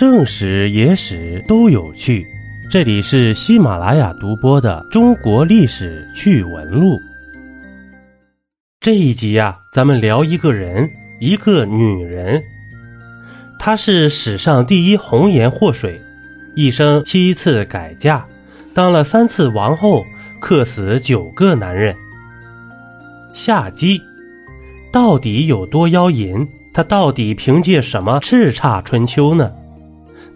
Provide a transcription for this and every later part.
正史、野史都有趣。这里是喜马拉雅独播的《中国历史趣闻录》。这一集呀，咱们聊一个人，一个女人。她是史上第一红颜祸水，一生七次改嫁，当了三次王后，克死九个男人。夏姬到底有多妖淫？她到底凭借什么叱咤春秋呢？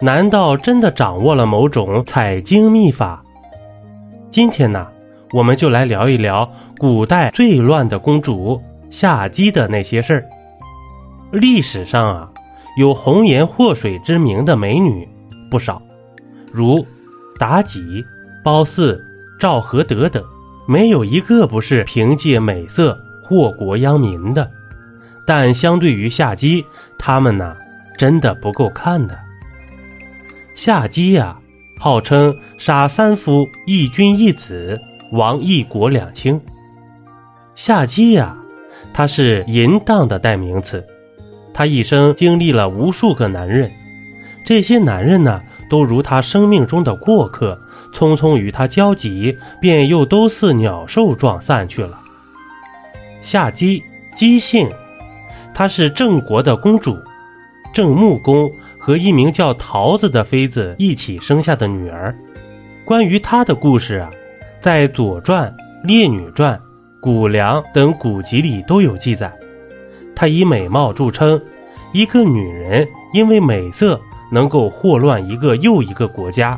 难道真的掌握了某种采精秘法？今天呢，我们就来聊一聊古代最乱的公主夏姬的那些事儿。历史上啊，有红颜祸水之名的美女不少，如妲己、褒姒、赵合德等，没有一个不是凭借美色祸国殃民的。但相对于夏姬，他们呢，真的不够看的。夏姬呀，号称杀三夫、一君一子、亡一国两卿。夏姬呀，她是淫荡的代名词。她一生经历了无数个男人，这些男人呢，都如她生命中的过客，匆匆与她交集，便又都似鸟兽状散去了。夏姬，姬姓，她是郑国的公主，郑穆公。和一名叫桃子的妃子一起生下的女儿，关于她的故事啊，在《左传》《列女传》《谷梁》等古籍里都有记载。她以美貌著称，一个女人因为美色能够祸乱一个又一个国家，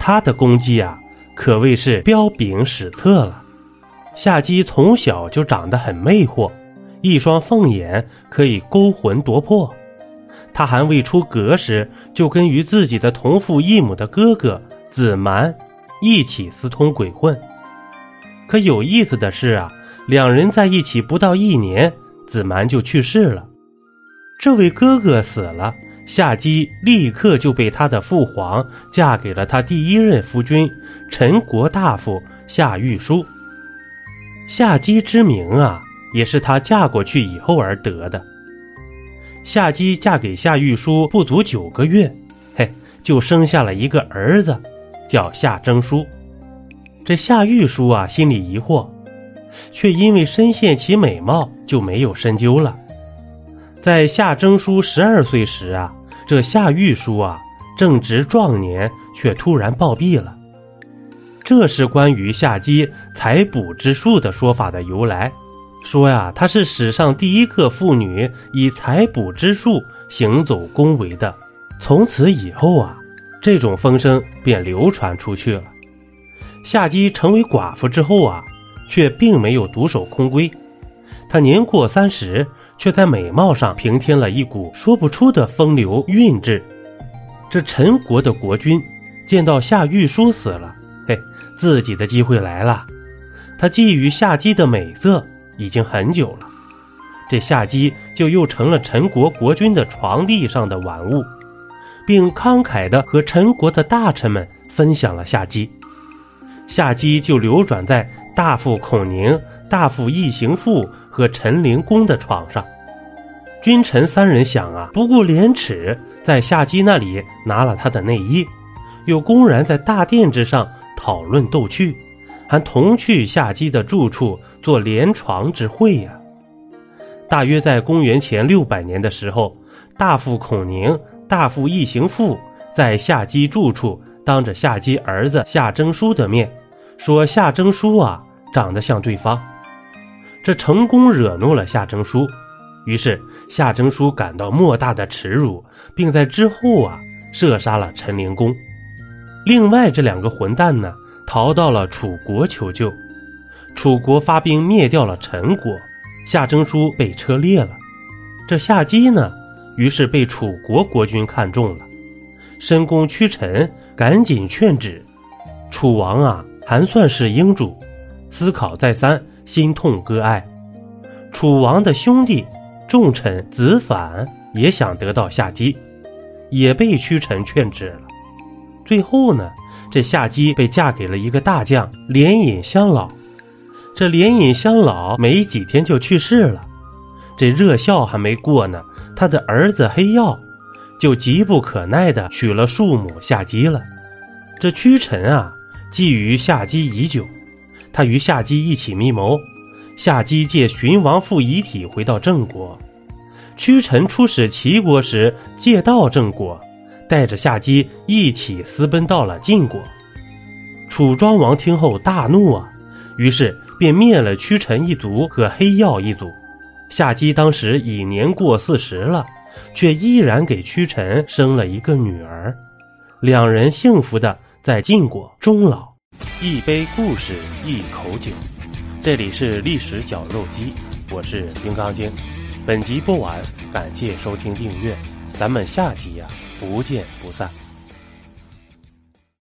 她的功绩啊，可谓是彪炳史册了。夏姬从小就长得很魅惑，一双凤眼可以勾魂夺魄。他还未出阁时，就跟与自己的同父异母的哥哥子蛮一起私通鬼混。可有意思的是啊，两人在一起不到一年，子蛮就去世了。这位哥哥死了，夏姬立刻就被他的父皇嫁给了他第一任夫君陈国大夫夏玉书。夏姬之名啊，也是她嫁过去以后而得的。夏姬嫁给夏玉书不足九个月，嘿，就生下了一个儿子，叫夏征舒。这夏玉书啊，心里疑惑，却因为深陷其美貌，就没有深究了。在夏征舒十二岁时啊，这夏玉书啊正值壮年，却突然暴毙了。这是关于夏姬采补之术的说法的由来。说呀，她是史上第一个妇女以采补之术行走宫闱的。从此以后啊，这种风声便流传出去了。夏姬成为寡妇之后啊，却并没有独守空闺。她年过三十，却在美貌上平添了一股说不出的风流韵致。这陈国的国君见到夏玉书死了，嘿，自己的机会来了。他觊觎夏姬的美色。已经很久了，这夏姬就又成了陈国国君的床地上的玩物，并慷慨地和陈国的大臣们分享了夏姬。夏姬就流转在大夫孔宁、大夫异行父和陈灵公的床上。君臣三人想啊，不顾廉耻，在夏姬那里拿了他的内衣，又公然在大殿之上讨论逗趣，还同去夏姬的住处。做连床之会呀，大约在公元前六百年的时候，大夫孔宁、大夫异行父在夏姬住处，当着夏姬儿子夏征舒的面，说夏征舒啊长得像对方，这成功惹怒了夏征舒，于是夏征舒感到莫大的耻辱，并在之后啊射杀了陈灵公。另外这两个混蛋呢，逃到了楚国求救。楚国发兵灭掉了陈国，夏征舒被车裂了。这夏姬呢，于是被楚国国君看中了，申公屈臣赶紧劝止。楚王啊，还算是英主，思考再三，心痛割爱。楚王的兄弟重臣子反也想得到夏姬，也被屈臣劝止了。最后呢，这夏姬被嫁给了一个大将连尹相老。这连尹相老没几天就去世了，这热孝还没过呢，他的儿子黑曜就急不可耐地娶了庶母夏姬了。这屈臣啊，觊觎夏姬已久，他与夏姬一起密谋。夏姬借荀王父遗体回到郑国，屈臣出使齐国时借道郑国，带着夏姬一起私奔到了晋国。楚庄王听后大怒啊，于是便灭了屈臣一族和黑曜一族。夏姬当时已年过四十了，却依然给屈臣生了一个女儿，两人幸福的在晋国终老。一杯故事，一口酒，这里是历史绞肉机，我是金刚经。本集播完，感谢收听订阅，咱们下集呀不见不散。